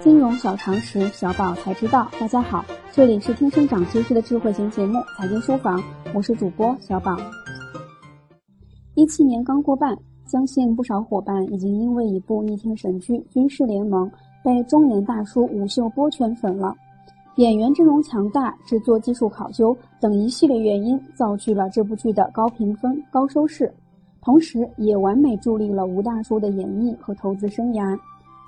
金融小常识，小宝才知道。大家好，这里是天生长知识的智慧型节目《财经书房》，我是主播小宝。一七年刚过半，相信不少伙伴已经因为一部逆天神剧《军事联盟》被中年大叔吴秀波圈粉了。演员阵容强大、制作技术考究等一系列原因，造就了这部剧的高评分、高收视，同时也完美助力了吴大叔的演艺和投资生涯。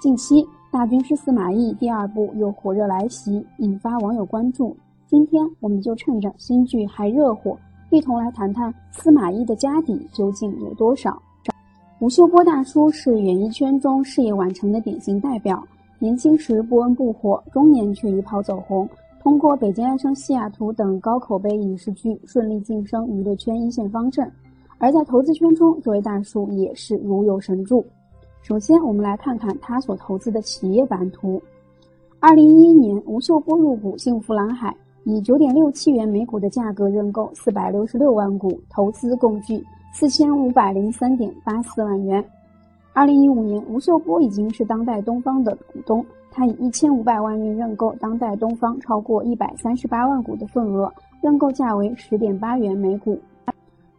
近期，《大军师司马懿》第二部又火热来袭，引发网友关注。今天，我们就趁着新剧还热火，一同来谈谈司马懿的家底究竟有多少。吴秀波大叔是演艺圈中事业晚成的典型代表。年轻时不温不火，中年却一炮走红，通过《北京爱上西雅图》等高口碑影视剧顺利晋升娱乐圈一线方阵。而在投资圈中，这位大叔也是如有神助。首先，我们来看看他所投资的企业版图。二零一一年，吴秀波入股幸福蓝海，以九点六七元每股的价格认购四百六十六万股，投资共计四千五百零三点八四万元。二零一五年，吴秀波已经是当代东方的股东，他以一千五百万元认购当代东方超过一百三十八万股的份额，认购价为十点八元每股。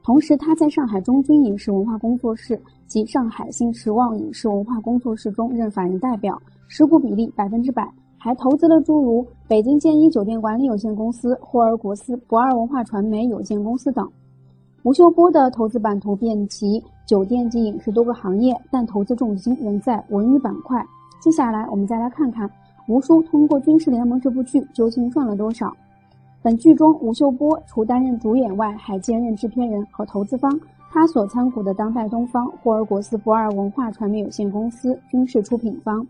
同时，他在上海中军影视文化工作室及上海新时望影视文化工作室中任法人代表，持股比例百分之百，还投资了诸如北京建一酒店管理有限公司、霍尔果斯不二文化传媒有限公司等。吴秀波的投资版图遍及酒店及影视多个行业，但投资重心仍在文娱板块。接下来，我们再来看看吴叔通过《军事联盟》这部剧究竟赚了多少。本剧中，吴秀波除担任主演外，还兼任制片人和投资方。他所参股的当代东方、霍尔果斯不二文化传媒有限公司均是出品方。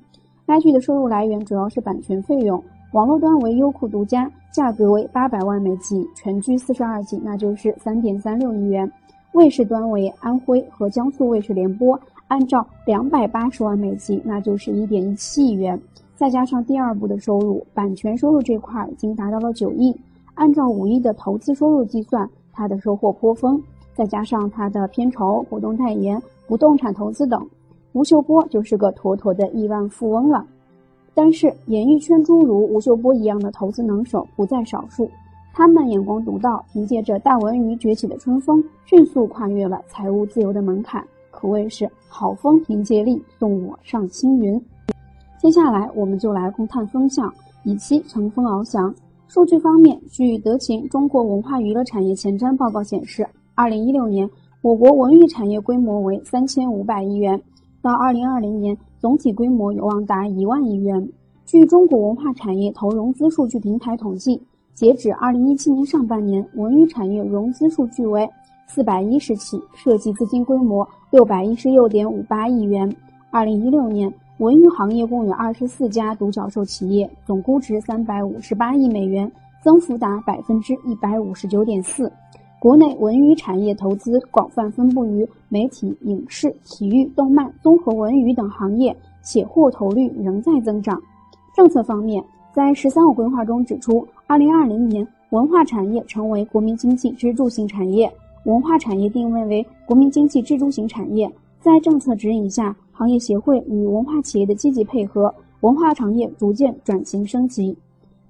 该剧的收入来源主要是版权费用。网络端为优酷独家，价格为八百万美金，全剧四十二集，那就是三点三六亿元。卫视端为安徽和江苏卫视联播，按照两百八十万美金，那就是一点一七亿元。再加上第二部的收入，版权收入这块已经达到了九亿。按照五亿的投资收入计算，他的收获颇丰。再加上他的片酬、活动代言、不动产投资等，吴秀波就是个妥妥的亿万富翁了。但是，演艺圈诸如吴秀波一样的投资能手不在少数，他们眼光独到，凭借着大文娱崛起的春风，迅速跨越了财务自由的门槛，可谓是好风凭借力，送我上青云。接下来，我们就来共探风向，以期乘风翱翔。数据方面，据德勤中国文化娱乐产业前瞻报告显示，二零一六年我国文娱产业规模为三千五百亿元，到二零二零年。总体规模有望达一万亿元。据中国文化产业投融资数据平台统计，截止二零一七年上半年，文娱产业融资数据为四百一十起，涉及资金规模六百一十六点五八亿元。二零一六年，文娱行业共有二十四家独角兽企业，总估值三百五十八亿美元，增幅达百分之一百五十九点四。国内文娱产业投资广泛分布于媒体、影视、体育、动漫、综合文娱等行业，且获投率仍在增长。政策方面，在“十三五”规划中指出，二零二零年文化产业成为国民经济支柱型产业，文化产业定位为国民经济支柱型产业。在政策指引下，行业协会与文化企业的积极配合，文化产业逐渐转型升级。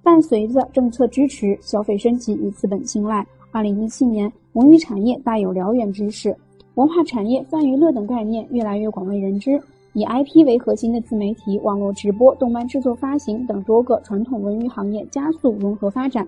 伴随着政策支持、消费升级与资本青睐。二零一七年，文娱产业大有燎原之势，文化产业泛娱乐等概念越来越广为人知。以 IP 为核心的自媒体、网络直播、动漫制作发行等多个传统文娱行业加速融合发展。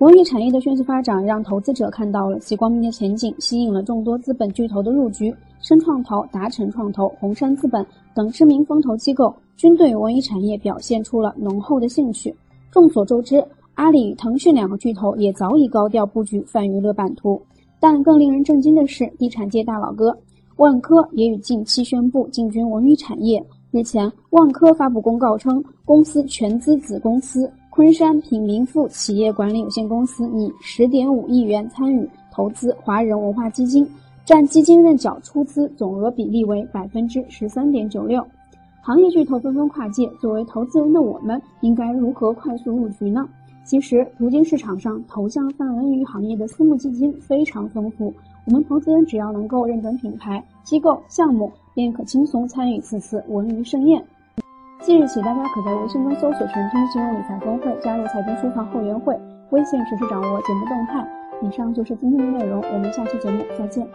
文娱产业的迅速发展，让投资者看到了其光明的前景，吸引了众多资本巨头的入局。深创投、达成创投、红杉资本等知名风投机构均对文娱产业表现出了浓厚的兴趣。众所周知。阿里与腾讯两个巨头也早已高调布局泛娱乐版图，但更令人震惊的是，地产界大佬哥万科也于近期宣布进军文娱产业。日前，万科发布公告称，公司全资子公司昆山品民富企业管理有限公司拟十点五亿元参与投资华人文化基金，占基金认缴出资总额比例为百分之十三点九六。行业巨头纷纷跨界，作为投资人的我们，应该如何快速入局呢？其实，如今市场上投向泛文娱行业的私募基金非常丰富，我们投资人只要能够认准品牌、机构、项目，便可轻松参与此次文娱盛宴。即日起，大家可在微信中搜索“全拼金融理财峰会”，加入财经书房后援会，微信实时掌握节目动态。以上就是今天的内容，我们下期节目再见。